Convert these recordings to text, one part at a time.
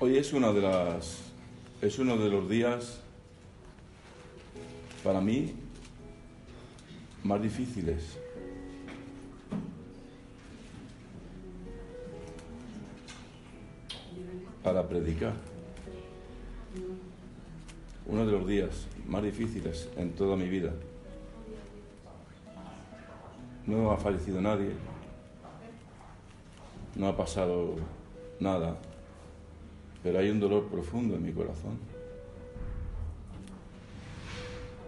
Hoy es una de las es uno de los días para mí más difíciles. para predicar. Uno de los días más difíciles en toda mi vida. No ha fallecido nadie, no ha pasado nada, pero hay un dolor profundo en mi corazón.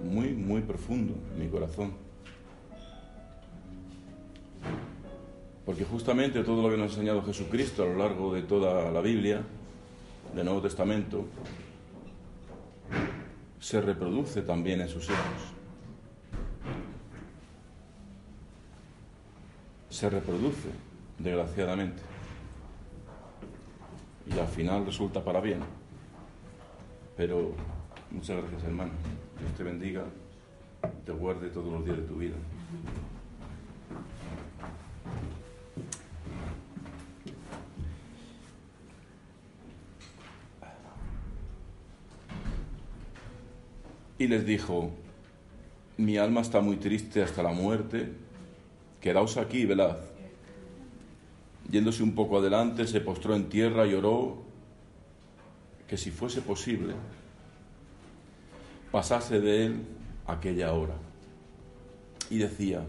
Muy, muy profundo en mi corazón. Porque justamente todo lo que nos ha enseñado Jesucristo a lo largo de toda la Biblia, del Nuevo Testamento, se reproduce también en sus hijos. Se reproduce, desgraciadamente. Y al final resulta para bien. Pero muchas gracias, hermano. Dios te bendiga, te guarde todos los días de tu vida. Y les dijo, mi alma está muy triste hasta la muerte, quedaos aquí, velad. Yéndose un poco adelante, se postró en tierra y oró que si fuese posible, pasase de él aquella hora. Y decía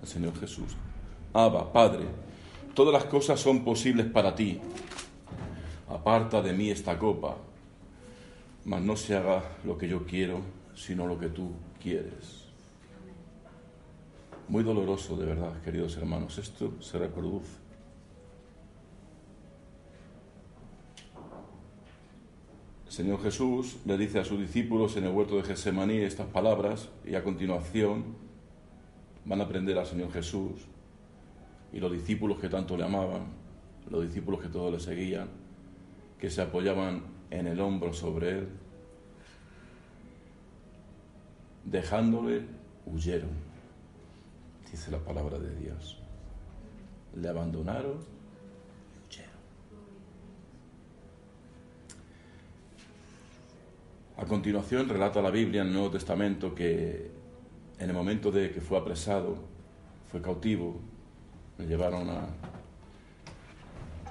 al Señor Jesús, Abba, Padre, todas las cosas son posibles para ti. Aparta de mí esta copa, mas no se haga lo que yo quiero, sino lo que tú quieres. Muy doloroso, de verdad, queridos hermanos. Esto se reproduce. Señor Jesús le dice a sus discípulos en el huerto de Getsemaní estas palabras y a continuación van a aprender al Señor Jesús y los discípulos que tanto le amaban, los discípulos que todos le seguían, que se apoyaban en el hombro sobre él. Dejándole, huyeron, dice la palabra de Dios. Le abandonaron, A continuación relata la Biblia en el Nuevo Testamento que en el momento de que fue apresado, fue cautivo, le llevaron a,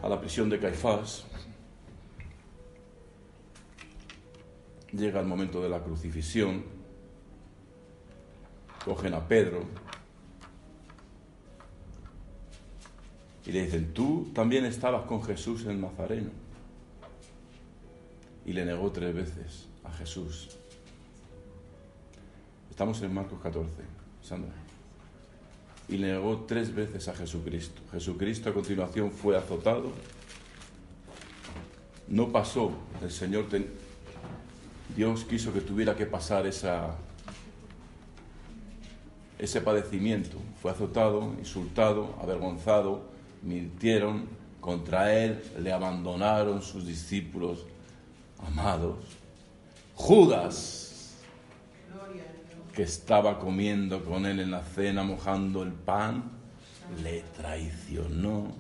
a la prisión de Caifás, llega el momento de la crucifixión, cogen a Pedro y le dicen, tú también estabas con Jesús en Nazareno. Y le negó tres veces a Jesús. Estamos en Marcos 14, Sandra. Y le negó tres veces a Jesucristo. Jesucristo a continuación fue azotado. No pasó. El Señor Dios quiso que tuviera que pasar esa, ese padecimiento. Fue azotado, insultado, avergonzado, mintieron contra él, le abandonaron sus discípulos amados. Judas, que estaba comiendo con él en la cena, mojando el pan, le traicionó.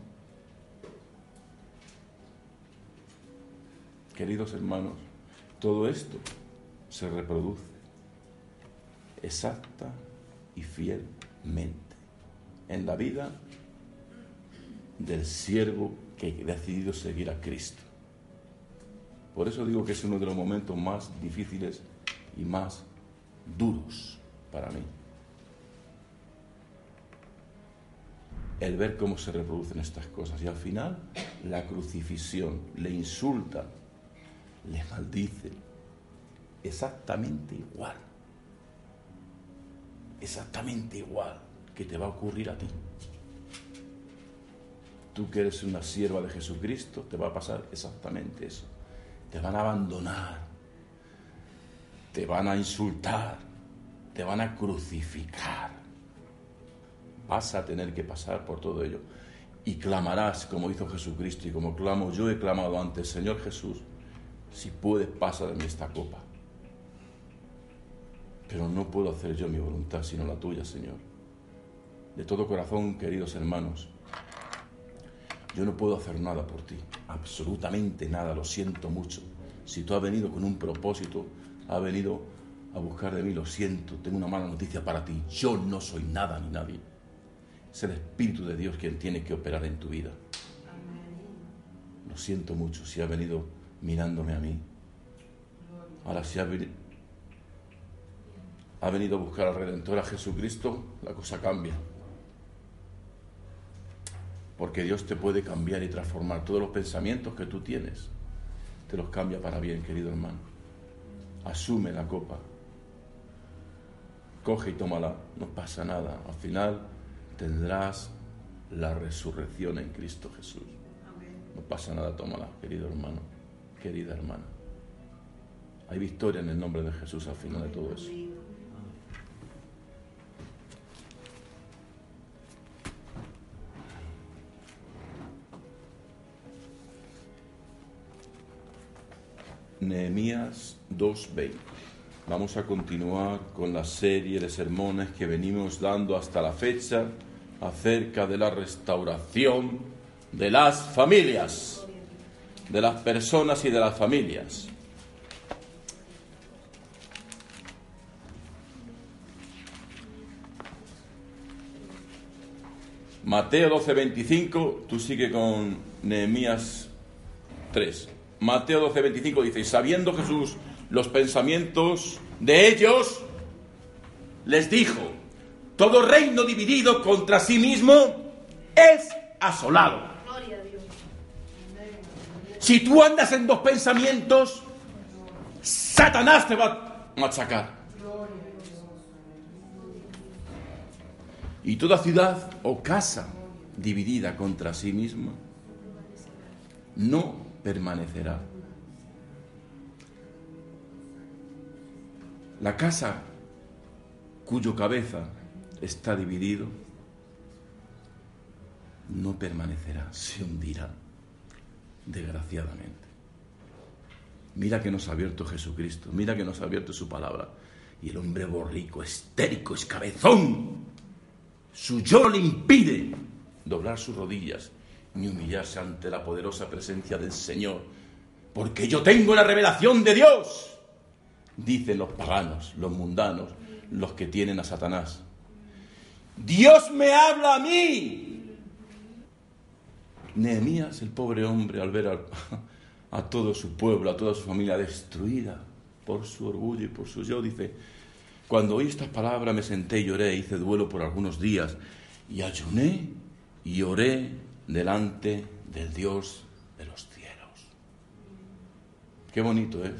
Queridos hermanos, todo esto se reproduce exacta y fielmente en la vida del siervo que ha decidido seguir a Cristo. Por eso digo que es uno de los momentos más difíciles y más duros para mí. El ver cómo se reproducen estas cosas y al final la crucifixión, le insultan, le maldicen. Exactamente igual. Exactamente igual que te va a ocurrir a ti. Tú que eres una sierva de Jesucristo, te va a pasar exactamente eso. Te van a abandonar, te van a insultar, te van a crucificar. Vas a tener que pasar por todo ello. Y clamarás como hizo Jesucristo y como clamo yo he clamado antes, Señor Jesús, si puedes, pasa de mí esta copa. Pero no puedo hacer yo mi voluntad, sino la tuya, Señor. De todo corazón, queridos hermanos, yo no puedo hacer nada por ti, absolutamente nada, lo siento mucho. Si tú has venido con un propósito, has venido a buscar de mí, lo siento, tengo una mala noticia para ti, yo no soy nada ni nadie. Es el Espíritu de Dios quien tiene que operar en tu vida. Lo siento mucho si has venido mirándome a mí. Ahora si has venido ha venido a buscar al Redentor, a Jesucristo, la cosa cambia. Porque Dios te puede cambiar y transformar todos los pensamientos que tú tienes. Te los cambia para bien, querido hermano. Asume la copa. Coge y tómala. No pasa nada. Al final tendrás la resurrección en Cristo Jesús. No pasa nada, tómala, querido hermano, querida hermana. Hay victoria en el nombre de Jesús al final de todo eso. Nehemías 2.20. Vamos a continuar con la serie de sermones que venimos dando hasta la fecha acerca de la restauración de las familias, de las personas y de las familias. Mateo 12:25, tú sigue con Nehemías 3. Mateo 12, 25 dice, sabiendo Jesús los pensamientos de ellos, les dijo, todo reino dividido contra sí mismo es asolado. Si tú andas en dos pensamientos, Satanás te va a machacar. Y toda ciudad o casa dividida contra sí misma no permanecerá. La casa cuyo cabeza está dividido no permanecerá, se hundirá, desgraciadamente. Mira que nos ha abierto Jesucristo, mira que nos ha abierto su palabra. Y el hombre borrico, estérico, escabezón, su yo le impide doblar sus rodillas ni humillarse ante la poderosa presencia del Señor, porque yo tengo la revelación de Dios, dicen los paganos, los mundanos, los que tienen a Satanás. Dios me habla a mí. Nehemías, el pobre hombre, al ver a, todo su pueblo, a toda su familia destruida por su orgullo y por su yo, dice, cuando oí estas palabras me senté y lloré, hice duelo por algunos días y ayuné y oré delante del Dios de los cielos. Qué bonito es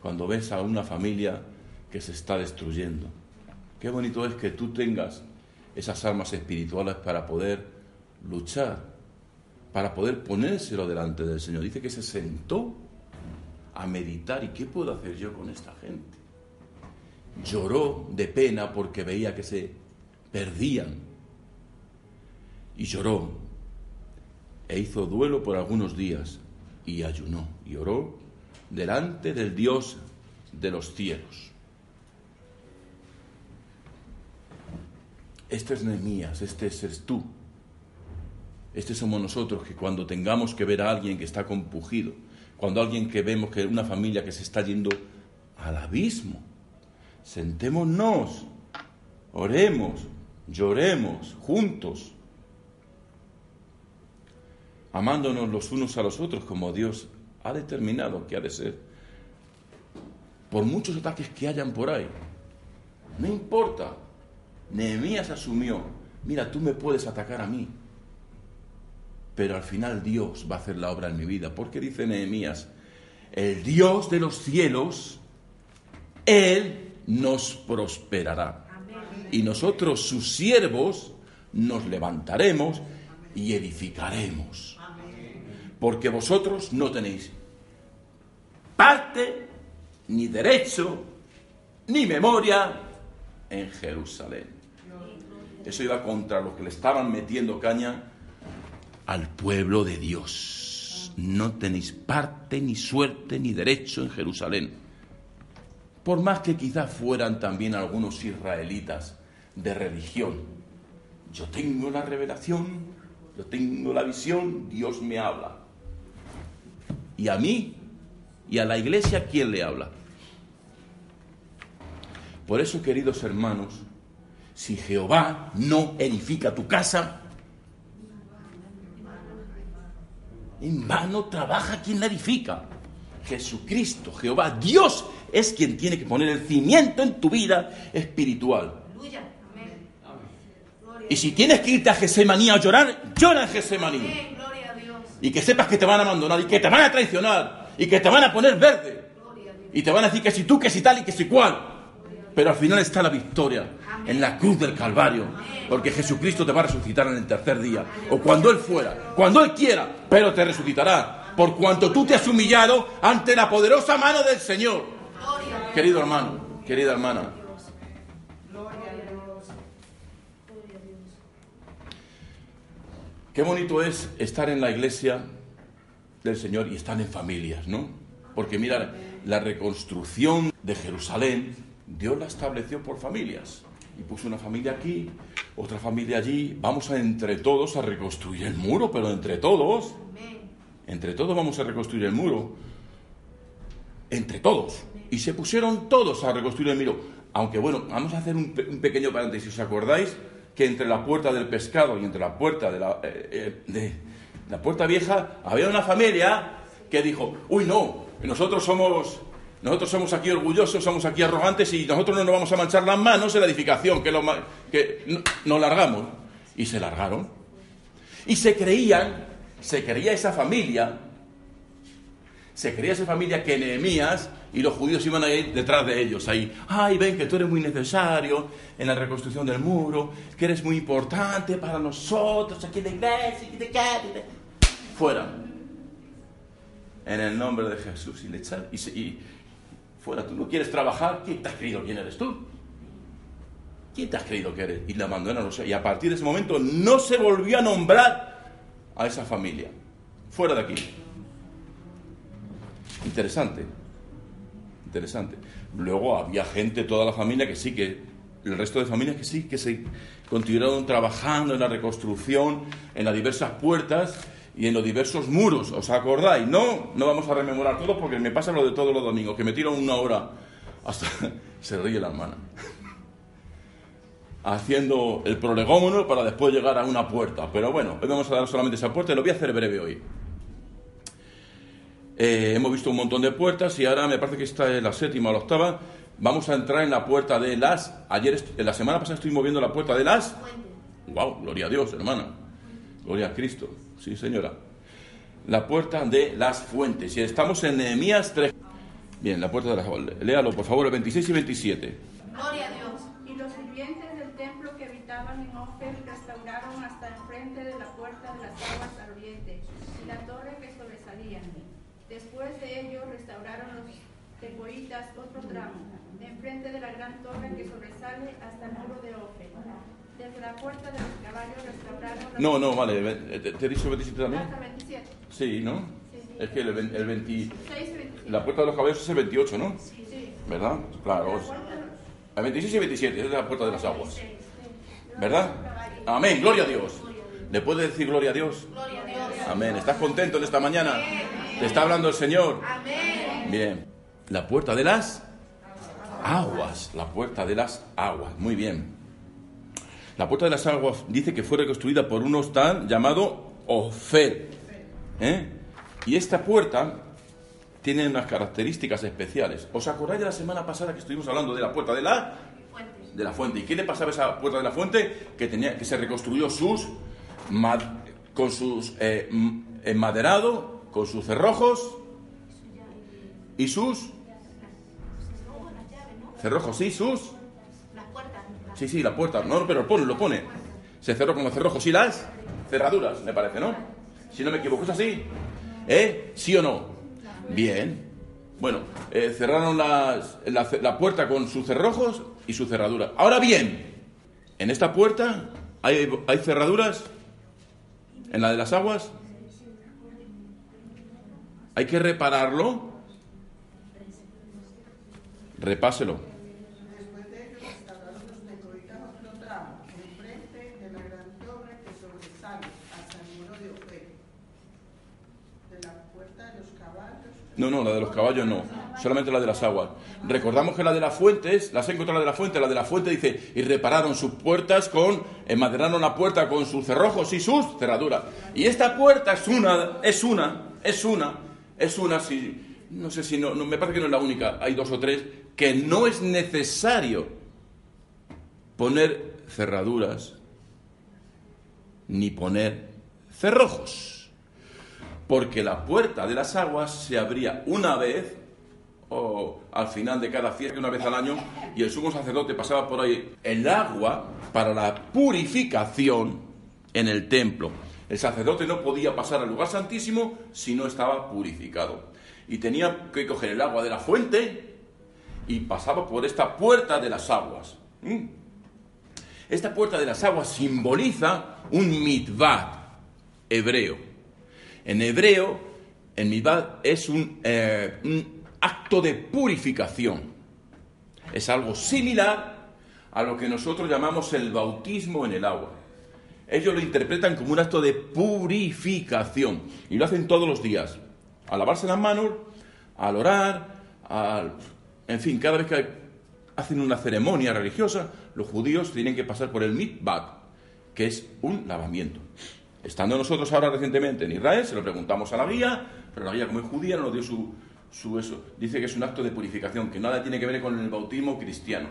cuando ves a una familia que se está destruyendo. Qué bonito es que tú tengas esas armas espirituales para poder luchar, para poder ponérselo delante del Señor. Dice que se sentó a meditar. ¿Y qué puedo hacer yo con esta gente? Lloró de pena porque veía que se perdían. Y lloró e hizo duelo por algunos días y ayunó y oró delante del Dios de los cielos. Este es Nehemías, este es tú. Este somos nosotros que cuando tengamos que ver a alguien que está compugido, cuando alguien que vemos que una familia que se está yendo al abismo, sentémonos, oremos, lloremos juntos amándonos los unos a los otros como Dios ha determinado que ha de ser. Por muchos ataques que hayan por ahí, no importa. Nehemías asumió, mira, tú me puedes atacar a mí, pero al final Dios va a hacer la obra en mi vida. Porque dice Nehemías, el Dios de los cielos, Él nos prosperará. Y nosotros, sus siervos, nos levantaremos y edificaremos porque vosotros no tenéis parte, ni derecho, ni memoria en Jerusalén. Eso iba contra los que le estaban metiendo caña al pueblo de Dios. No tenéis parte, ni suerte, ni derecho en Jerusalén. Por más que quizás fueran también algunos israelitas de religión. Yo tengo la revelación Yo tengo la visión, Dios me habla. Y a mí y a la iglesia, ¿quién le habla? Por eso, queridos hermanos, si Jehová no edifica tu casa, en vano trabaja quien la edifica. Jesucristo, Jehová, Dios es quien tiene que poner el cimiento en tu vida espiritual. Y si tienes que irte a Gesemaní a llorar, llora en Gesemaní. Y que sepas que te van a abandonar y que te van a traicionar y que te van a poner verde. Y te van a decir que si tú, que si tal y que si cual. Pero al final está la victoria en la cruz del Calvario. Porque Jesucristo te va a resucitar en el tercer día. O cuando Él fuera, cuando Él quiera, pero te resucitará. Por cuanto tú te has humillado ante la poderosa mano del Señor. Querido hermano, querida hermana. Qué bonito es estar en la iglesia del Señor y estar en familias, ¿no? Porque mira, la reconstrucción de Jerusalén, Dios la estableció por familias. Y puso una familia aquí, otra familia allí. Vamos a entre todos a reconstruir el muro, pero entre todos. Entre todos vamos a reconstruir el muro. Entre todos. Y se pusieron todos a reconstruir el muro. Aunque bueno, vamos a hacer un, pequeño paréntesis. ¿Os acordáis? Que entre la puerta del pescado y entre la puerta eh, eh, de la puerta vieja había una familia que dijo, uy no, nosotros somos, nosotros somos aquí orgullosos, somos aquí arrogantes y nosotros no nos vamos a manchar las manos en la edificación, que, lo, que nos largamos. Y se largaron. Y se creían, se creía esa familia, se creía esa familia que Nehemías y los judíos iban a ir detrás de ellos, ahí, ay, ven que tú eres muy necesario en la reconstrucción del muro, que eres muy importante para nosotros, aquí la iglesia, aquí de fuera. En el nombre de Jesús. Y, le y, y fuera, tú no quieres trabajar, ¿quién te has creído quién eres tú? ¿Quién te has creído que eres? Y la abandonaron. Y a partir de ese momento no se volvió a nombrar a esa familia. Fuera de aquí. Interesante Luego había gente, toda la familia, que sí, que el resto de familias que sí, que se continuaron trabajando en la reconstrucción, en las diversas puertas y en los diversos muros. ¿Os acordáis? No, no vamos a rememorar todo porque me pasa lo de todos los domingos, que me tiro una hora hasta se ríe la hermana. Haciendo el prolegómono para después llegar a una puerta. Pero bueno, hoy vamos a dar solamente esa puerta y lo voy a hacer breve hoy. Eh, hemos visto un montón de puertas y ahora me parece que esta es la séptima o la octava. Vamos a entrar en la puerta de las. Ayer, en la semana pasada estoy moviendo la puerta de las. ¡Wow! Gloria a Dios, hermana. Gloria a Cristo. Sí, señora. La puerta de las fuentes. Y estamos en Nehemías 3. Bien, la puerta de las. Léalo, por favor, el 26 y 27. Gloria a Dios. Y los sirvientes del templo que habitaban en Ofel restauraron hasta el frente de la puerta de las aguas al oriente y la torre que sobresalía Después de ello restauraron los tecoitas otro tramo, enfrente de la gran torre que sobresale hasta el muro de Ofe. Desde la puerta de los caballos restauraron... No, no, vale, ¿te, he dicho 27 también? Hasta 27. Sí, ¿no? Es que el, el 20... La puerta de los caballos es el 28, ¿no? Sí. ¿Verdad? Claro. El 26 y 27 es la puerta de las aguas. ¿Verdad? Amén, gloria a Dios. ¿Le puede decir gloria a Dios? Gloria a Dios. Amén. ¿Estás contento en esta mañana? Te está hablando el Señor. Amén. Bien. La puerta de las aguas. La puerta de las aguas. Muy bien. La puerta de las aguas dice que fue reconstruida por un hostal llamado Ofer. ¿Eh? Y esta puerta tiene unas características especiales. ¿Os acordáis de la semana pasada que estuvimos hablando de la puerta de la de la fuente? ¿Y qué le pasaba a esa puerta de la fuente? Que tenía que se reconstruyó sus con sus eh, enmaderado con sus cerrojos y sus cerrojos, sí, sus sí, sí, la puerta, no, pero lo pone, lo pone. Se cerró con los cerrojos y las cerraduras, me parece, ¿no? Si no me equivoco, ¿es así? ¿Eh? ¿Sí o no? Bien. Bueno, eh, cerraron las, la, la, puerta con sus cerrojos y su cerradura. Ahora bien, en esta puerta hay, hay cerraduras, en la de las aguas, hay que repararlo. Repáselo. Después de ello restauraron los otro tramo, enfrente de la gran torre que sobresale hasta el No, no, la de los caballos no, solamente la de las aguas. Recordamos que la de las fuentes, las encontrado la de la fuente, la de la fuente dice, y repararon sus puertas con, enmaderaron la puerta con sus cerrojos y sus cerraduras. Y esta puerta es una, es una, es una, es una, si, no sé si no, no, me parece que no es la única, hay dos o tres, que no es necesario poner cerraduras ni poner cerrojos porque la puerta de las aguas se abría una vez o al final de cada fiesta, una vez al año, y el sumo sacerdote pasaba por ahí el agua para la purificación en el templo. El sacerdote no podía pasar al lugar santísimo si no estaba purificado. Y tenía que coger el agua de la fuente y pasaba por esta puerta de las aguas. ¿Mm? Esta puerta de las aguas simboliza un mitvat hebreo en hebreo, en mitad es eh, un, acto de purificación. Es algo similar a lo que nosotros llamamos el bautismo en el agua. Ellos lo interpretan como un acto de purificación y lo hacen todos los días. Al lavarse las manos, al orar, al... en fin, cada vez que hacen una ceremonia religiosa, los judíos tienen que pasar por el mitbat, que es un lavamiento. Estando nosotros ahora recientemente en Israel, se lo preguntamos a la guía, pero la guía como es judía no nos dio su, su eso. Dice que es un acto de purificación, que nada tiene que ver con el bautismo cristiano.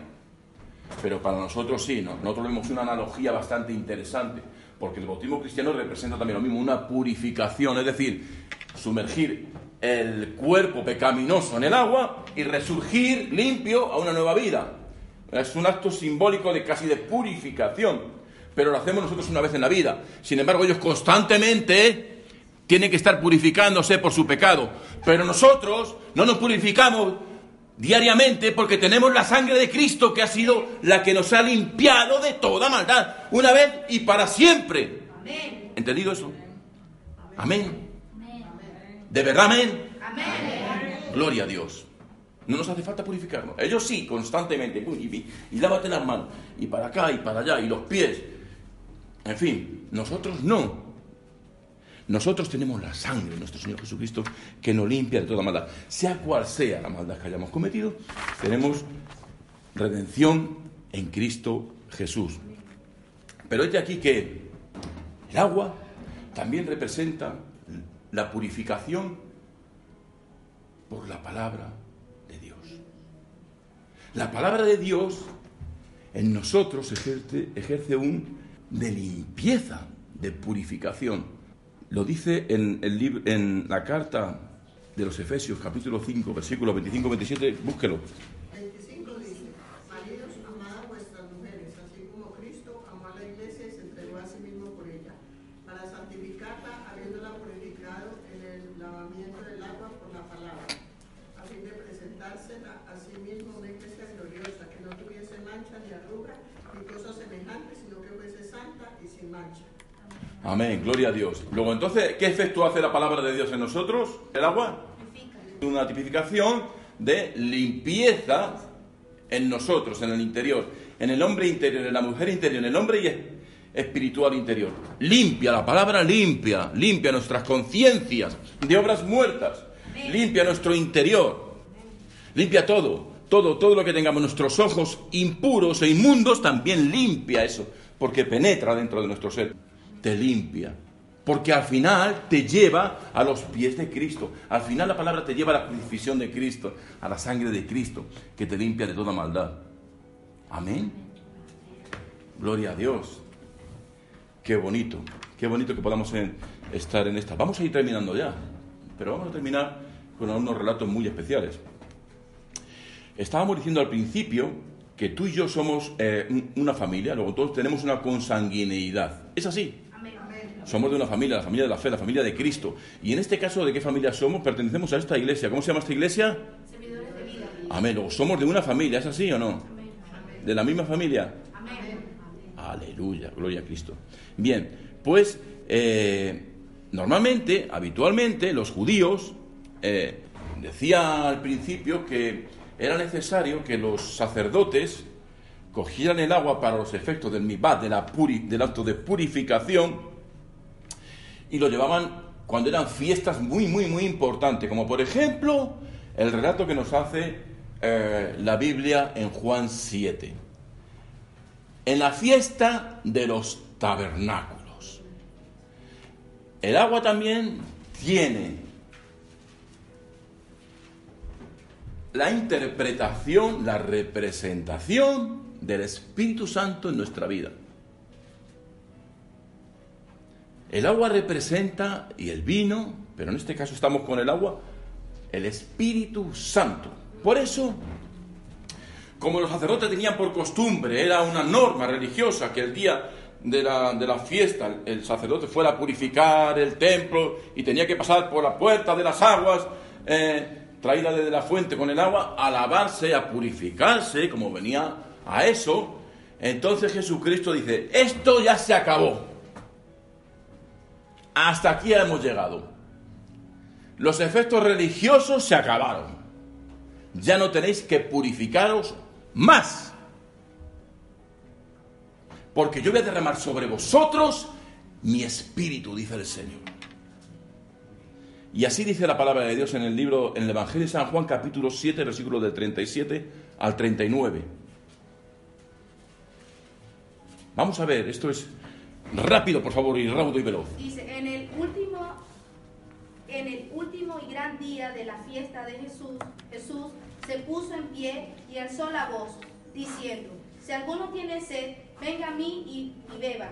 Pero para nosotros sí, ¿no? nosotros vemos una analogía bastante interesante, porque el bautismo cristiano representa también lo mismo, una purificación, es decir, sumergir el cuerpo pecaminoso en el agua y resurgir limpio a una nueva vida. Es un acto simbólico de casi de purificación pero lo hacemos nosotros una vez en la vida. Sin embargo, ellos constantemente tienen que estar purificándose por su pecado. Pero nosotros no nos purificamos diariamente porque tenemos la sangre de Cristo que ha sido la que nos ha limpiado de toda maldad, una vez y para siempre. ¿Entendido eso? Amén. ¿De verdad amén? Gloria a Dios. No nos hace falta purificarnos. Ellos sí, constantemente. Y, y lávate las manos. Y para acá y para allá. Y los pies. En fin, nosotros no. Nosotros tenemos la sangre de nuestro Señor Jesucristo que nos limpia de toda maldad. Sea cual sea la maldad que hayamos cometido, tenemos redención en Cristo Jesús. Pero es aquí que el agua también representa la purificación por la palabra de Dios. La palabra de Dios en nosotros ejerce, ejerce un de limpieza, de purificación. Lo dice en, el en la carta de los Efesios, capítulo 5, versículos 25-27, búsquelo. 25 dice, maridos, amad a vuestras mujeres, así como Cristo amó a la iglesia y se entregó a sí mismo por ella, para santificarla, habiéndola purificado en el lavamiento del agua por la palabra, a fin de presentársela a sí mismo una iglesia gloriosa, que no tuviese mancha ni arruga, ni cosas semejantes, sino que fuese santa y sin mancha. Amén, gloria a Dios. Luego entonces, ¿qué efecto hace la palabra de Dios en nosotros? ¿El agua? Una tipificación de limpieza en nosotros, en el interior, en el hombre interior, en la mujer interior, en el hombre espiritual interior. Limpia, la palabra limpia, limpia nuestras conciencias de obras muertas, limpia nuestro interior, limpia todo, todo, todo lo que tengamos nuestros ojos impuros e inmundos, también limpia eso porque penetra dentro de nuestro ser, te limpia. Porque al final te lleva a los pies de Cristo. Al final la palabra te lleva a la crucifixión de Cristo, a la sangre de Cristo, que te limpia de toda maldad. Amén. Gloria a Dios. Qué bonito, qué bonito que podamos estar en esta. Vamos a ir terminando ya, pero vamos a terminar con unos relatos muy especiales. Estábamos diciendo al principio que tú y yo somos eh, una familia, luego todos tenemos una consanguineidad. ¿Es así? Somos de una familia, la familia de la fe, la familia de Cristo. Y en este caso, ¿de qué familia somos? Pertenecemos a esta iglesia. ¿Cómo se llama esta iglesia? Servidores de vida. Amén. Somos de una familia, ¿es así o no? ¿De la misma familia? Aleluya, gloria a Cristo. Bien, pues eh, normalmente, habitualmente, los judíos, eh, decía al principio que era necesario que los sacerdotes cogieran el agua para los efectos del mibat, de la del acto de purificación, y lo llevaban cuando eran fiestas muy, muy, muy importantes, como por ejemplo el relato que nos hace eh, la Biblia en Juan 7. En la fiesta de los tabernáculos. El agua también tiene la interpretación, la representación del Espíritu Santo en nuestra vida. El agua representa, y el vino, pero en este caso estamos con el agua, el Espíritu Santo. Por eso, como los sacerdotes tenían por costumbre, era una norma religiosa que el día de la, fiesta el sacerdote fuera a purificar el templo y tenía que pasar por la puerta de las aguas, eh, traída desde la fuente con el agua, a lavarse, a purificarse, como venía a eso. Entonces Jesucristo dice, esto ya se acabó. Hasta aquí hemos llegado. Los efectos religiosos se acabaron. Ya no tenéis que purificaros más. Porque yo voy a derramar sobre vosotros mi espíritu, dice el Señor. Y así dice la palabra de Dios en el libro, en el Evangelio de San Juan, capítulo 7, versículos del 37 al 39. Vamos a ver, esto es rápido, por favor, y raudo y veloz. Dice, en el último, en el último y gran día de la fiesta de Jesús, Jesús se puso en pie y alzó la voz, diciendo, si alguno tiene sed, venga a mí y, y beba.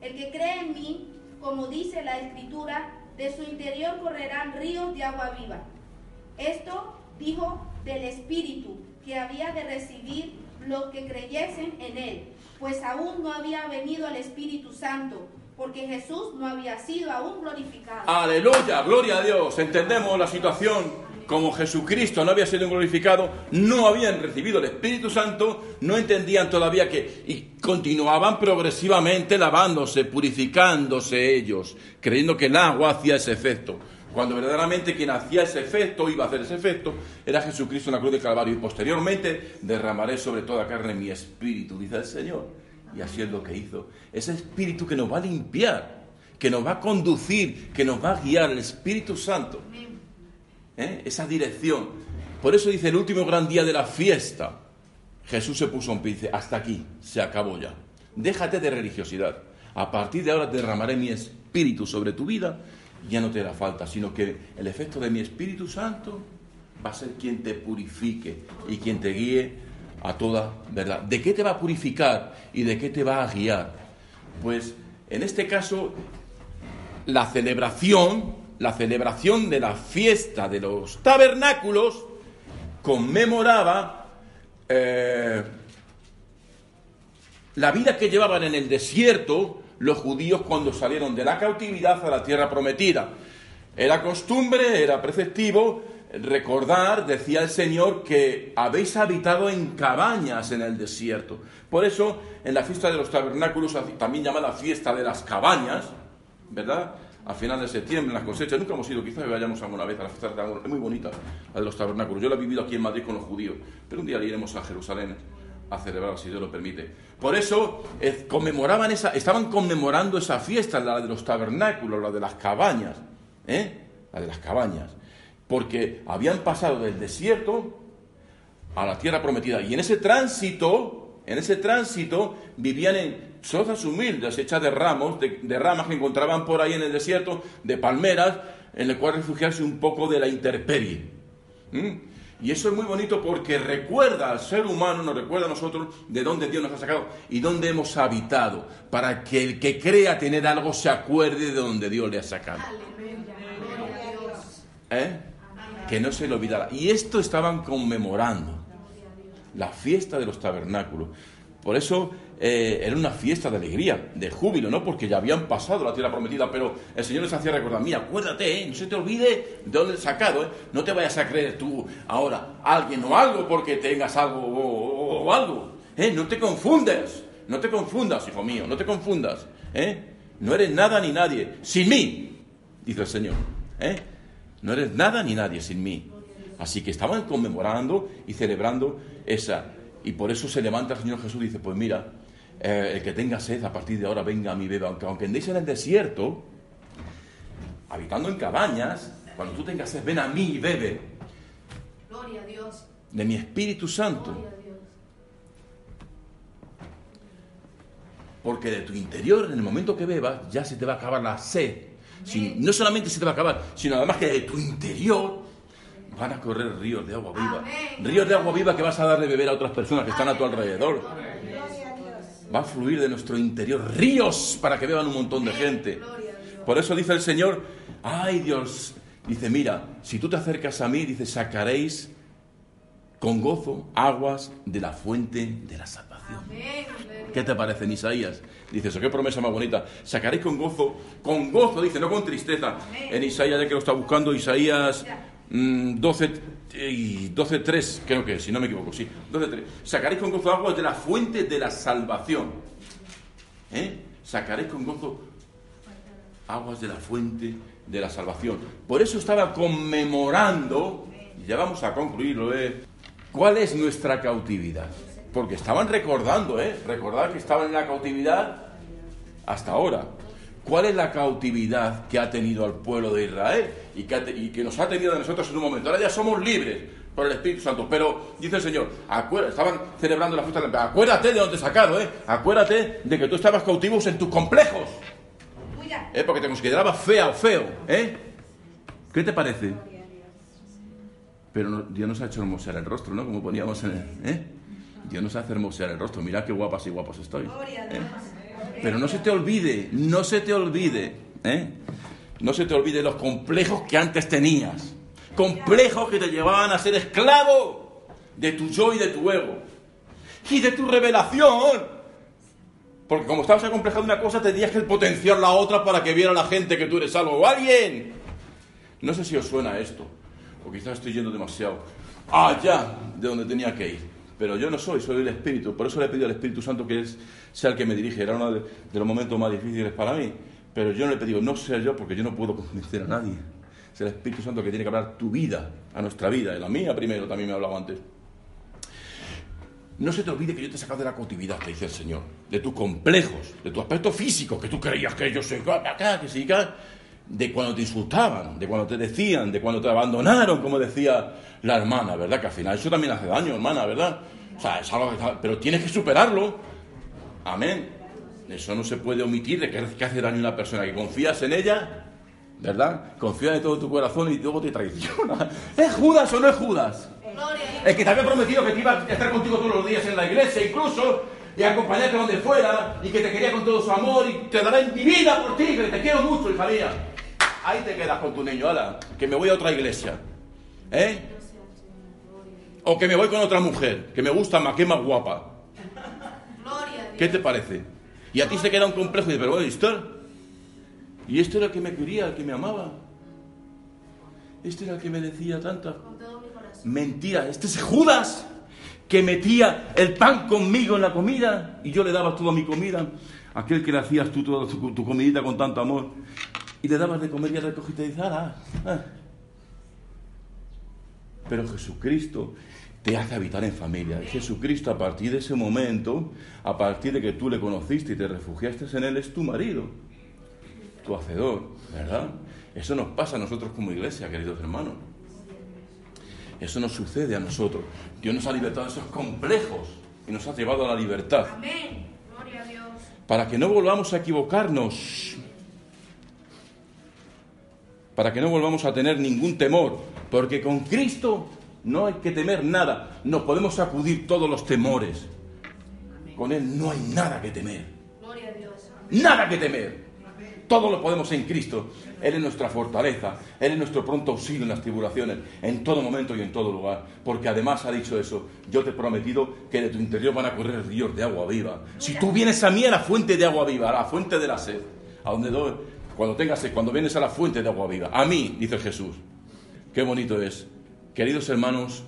El que cree en mí, como dice la escritura, de su interior correrán ríos de agua viva. Esto dijo del Espíritu que había de recibir los que creyesen en él, pues aún no había venido el Espíritu Santo, porque Jesús no había sido aún glorificado. Aleluya, gloria a Dios. Entendemos la situación como Jesucristo no había sido glorificado, no habían recibido el Espíritu Santo, no entendían todavía que y continuaban progresivamente lavándose, purificándose ellos, creyendo que el agua hacía ese efecto. Cuando verdaderamente quien hacía ese efecto, iba a hacer ese efecto, era Jesucristo en la cruz de Calvario. Y posteriormente derramaré sobre toda carne mi espíritu, dice el Señor. Y así es lo que hizo. Ese espíritu que nos va a limpiar, que nos va a conducir, que nos va a guiar, el Espíritu Santo. ¿Eh? Esa dirección. Por eso dice el último gran día de la fiesta. Jesús se puso un pie hasta aquí, se acabó ya. Déjate de religiosidad. A partir de ahora derramaré mi espíritu sobre tu vida ya no te hará falta, sino que el efecto de mi Espíritu Santo va a ser quien te purifique y quien te guíe a toda verdad. ¿De qué te va a purificar y de qué te va a guiar? Pues en este caso, la celebración, la celebración de la fiesta de los tabernáculos conmemoraba eh, la vida que llevaban en el desierto los judíos cuando salieron de la cautividad a la tierra prometida. Era costumbre, era preceptivo recordar, decía el Señor, que habéis habitado en cabañas en el desierto. Por eso, en la fiesta de los tabernáculos, también llamada fiesta de las cabañas, ¿verdad? A final de septiembre, en las cosechas, nunca hemos ido, quizás vayamos alguna vez a la fiesta de es muy bonita, la de los tabernáculos. Yo la he vivido aquí en Madrid con los judíos, pero un día iremos a Jerusalén a celebrar, si Dios lo permite. Por eso eh, conmemoraban esa, estaban conmemorando esa fiesta, la de los tabernáculos, la de las cabañas, ¿eh? la de las cabañas, porque habían pasado del desierto a la tierra prometida y en ese tránsito, en ese tránsito vivían en chozas humildes hechas de ramos, de, ramas que encontraban por ahí en el desierto, de palmeras, en el cual refugiarse un poco de la intemperie. Y eso es muy bonito porque recuerda al ser humano, nos recuerda a nosotros de dónde Dios nos ha sacado y dónde hemos habitado, para que el que crea tener algo se acuerde de dónde Dios le ha sacado. ¿Eh? Que no se le olvidara. Y esto estaban conmemorando, la fiesta de los tabernáculos. Por eso eh, era una fiesta de alegría, de júbilo, ¿no? Porque ya habían pasado la tierra prometida, pero el Señor les hacía recordar, mira, acuérdate, ¿eh? no se te olvide de dónde he sacado, ¿eh? No te vayas a creer tú ahora alguien o algo porque tengas algo o, algo, ¿eh? No te confundas, no te confundas, hijo mío, no te confundas, ¿eh? No eres nada ni nadie sin mí, dice el Señor, ¿eh? No eres nada ni nadie sin mí. Así que estaban conmemorando y celebrando esa. Y por eso se levanta el Señor Jesús y dice, pues mira, eh, el que tenga sed a partir de ahora venga a mi beba, aunque, aunque andéis en el desierto, habitando en cabañas, cuando tú tengas sed, ven a mí y bebe Gloria a Dios. de mi Espíritu Santo. Gloria a Dios. Porque de tu interior, en el momento que bebas, ya se te va a acabar la sed. Si- no solamente se te va a acabar, sino además que de tu interior van a correr ríos de agua viva. Ríos de agua viva que vas a dar de beber a otras personas que están a tu alrededor. Va a fluir de nuestro interior ríos para que beban un montón de gente. Por eso dice el Señor, ay Dios, dice, mira, si tú te acercas a mí, dice, sacaréis con gozo aguas de la fuente de la salvación. ¿Qué te parece en Isaías? Dice eso, qué promesa más bonita. Sacaréis con gozo, con gozo, dice, no con tristeza. En Isaías, ya que lo está buscando, Isaías 12, y 12, 3, creo que, si no me equivoco, sí. 12, 3. Sacaréis con gozo aguas de la fuente de la salvación. ¿Eh? Sacaréis con gozo aguas de la fuente de la salvación. Por eso estaba conmemorando, y ya vamos a concluirlo, ¿eh? ¿cuál es nuestra cautividad? Porque estaban recordando, ¿eh? Recordar que estaban en la cautividad hasta ahora. ¿Cuál es la cautividad que ha tenido al pueblo de Israel y que, ha y que nos ha tenido a nosotros en un momento? Ahora ya somos libres por el Espíritu Santo, pero dice el Señor, acuérdate, estaban celebrando la fiesta de la acuérdate de dónde te sacaron, ¿eh? Acuérdate de que tú estabas cautivos en tus complejos. ¿eh? porque te considerabas fea o feo. ¿eh? ¿Qué te parece? Pero no- Dios nos ha hecho hermosear el rostro, ¿no? Como poníamos en el... ¿eh? Dios nos hace hermosear el rostro. Mirad qué guapas y guapos estoy. ¿eh? Pero no se te olvide, no se te olvide, ¿eh? No se te olvide los complejos que antes tenías. Complejos que te llevaban a ser esclavo de tu yo y de tu ego. Y de tu revelación. Porque como estabas acomplejado una cosa, tenías que potenciar la otra para que viera la gente que tú eres algo o alguien. No sé si os suena esto, o quizás estoy yendo demasiado allá de donde tenía que ir. Pero yo no soy, soy el Espíritu. Por eso le he pedido al Espíritu Santo que es, sea el que me dirige. Era uno de, de los momentos más difíciles para mí. Pero yo le he pedido, no sea yo, porque yo no puedo convencer a nadie. Es el Espíritu Santo que tiene que hablar tu vida, a nuestra vida. Y la mía primero, también me ha hablado antes. No se te olvide que yo te he sacado de la cautividad, te dice el Señor, de tus complejos, de tu aspecto físico, que tú creías que ellos se acá, que sí, acá, de cuando te insultaban, de cuando te decían, de cuando te abandonaron, como decía la hermana, ¿verdad? Que al final eso también hace daño, hermana, ¿verdad? O sea, es algo que está- pero tienes que superarlo. Amén. Eso no se puede omitir de que, hace daño a una persona, que confías en ella, ¿verdad? Confías de todo tu corazón y luego te traiciona. ¿Es Judas o no es Judas? El que te había prometido que iba a estar contigo todos los días en la iglesia, incluso, y acompañarte donde fuera, y que te quería con todo su amor, y te dará mi vida por ti, que te quiero mucho, hija mía. Ahí te quedas con tu niño, ala, que me voy a otra iglesia. ¿Eh? O que me voy con otra mujer, que me gusta más, que es más guapa. ¿Qué te parece? Y a ti se queda un complejo y dices, pero bueno, ¿y esto? ¿Y este era el que me quería, el que me amaba? ¿Este era el que me decía tantas. Mentira, este es Judas que metía el pan conmigo en la comida y yo le daba toda mi comida, aquel que le hacías tú toda tu, tu comidita con tanto amor y le dabas de comer y él recogí y te dice, "Ala, ah". Pero Jesucristo te hace habitar en familia. Jesucristo a partir de ese momento, a partir de que tú le conociste y te refugiaste en él, es tu marido, tu hacedor, ¿verdad? Eso nos pasa a nosotros como iglesia, queridos hermanos. Eso nos sucede a nosotros. Dios nos ha libertado de esos complejos y nos ha llevado a la libertad. Amén. Gloria a Dios. Para que no volvamos a equivocarnos. Para que no volvamos a tener ningún temor. Porque con Cristo no hay que temer nada. Nos podemos sacudir todos los temores. Con Él no hay nada que temer. Nada que temer. Todo lo podemos en Cristo. Él es nuestra fortaleza. Él es nuestro pronto auxilio en las tribulaciones, en todo momento y en todo lugar. Porque además ha dicho eso. Yo te he prometido que de tu interior van a correr ríos de agua viva. Si tú vienes a mí a la fuente de agua viva, a la fuente de la sed, a donde doy, cuando tengas cuando vienes a la fuente de agua viva, a mí, dice Jesús. Qué bonito es. Queridos hermanos,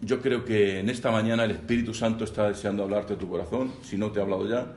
yo creo que en esta mañana el Espíritu Santo está deseando hablarte a tu corazón, si no te ha hablado ya.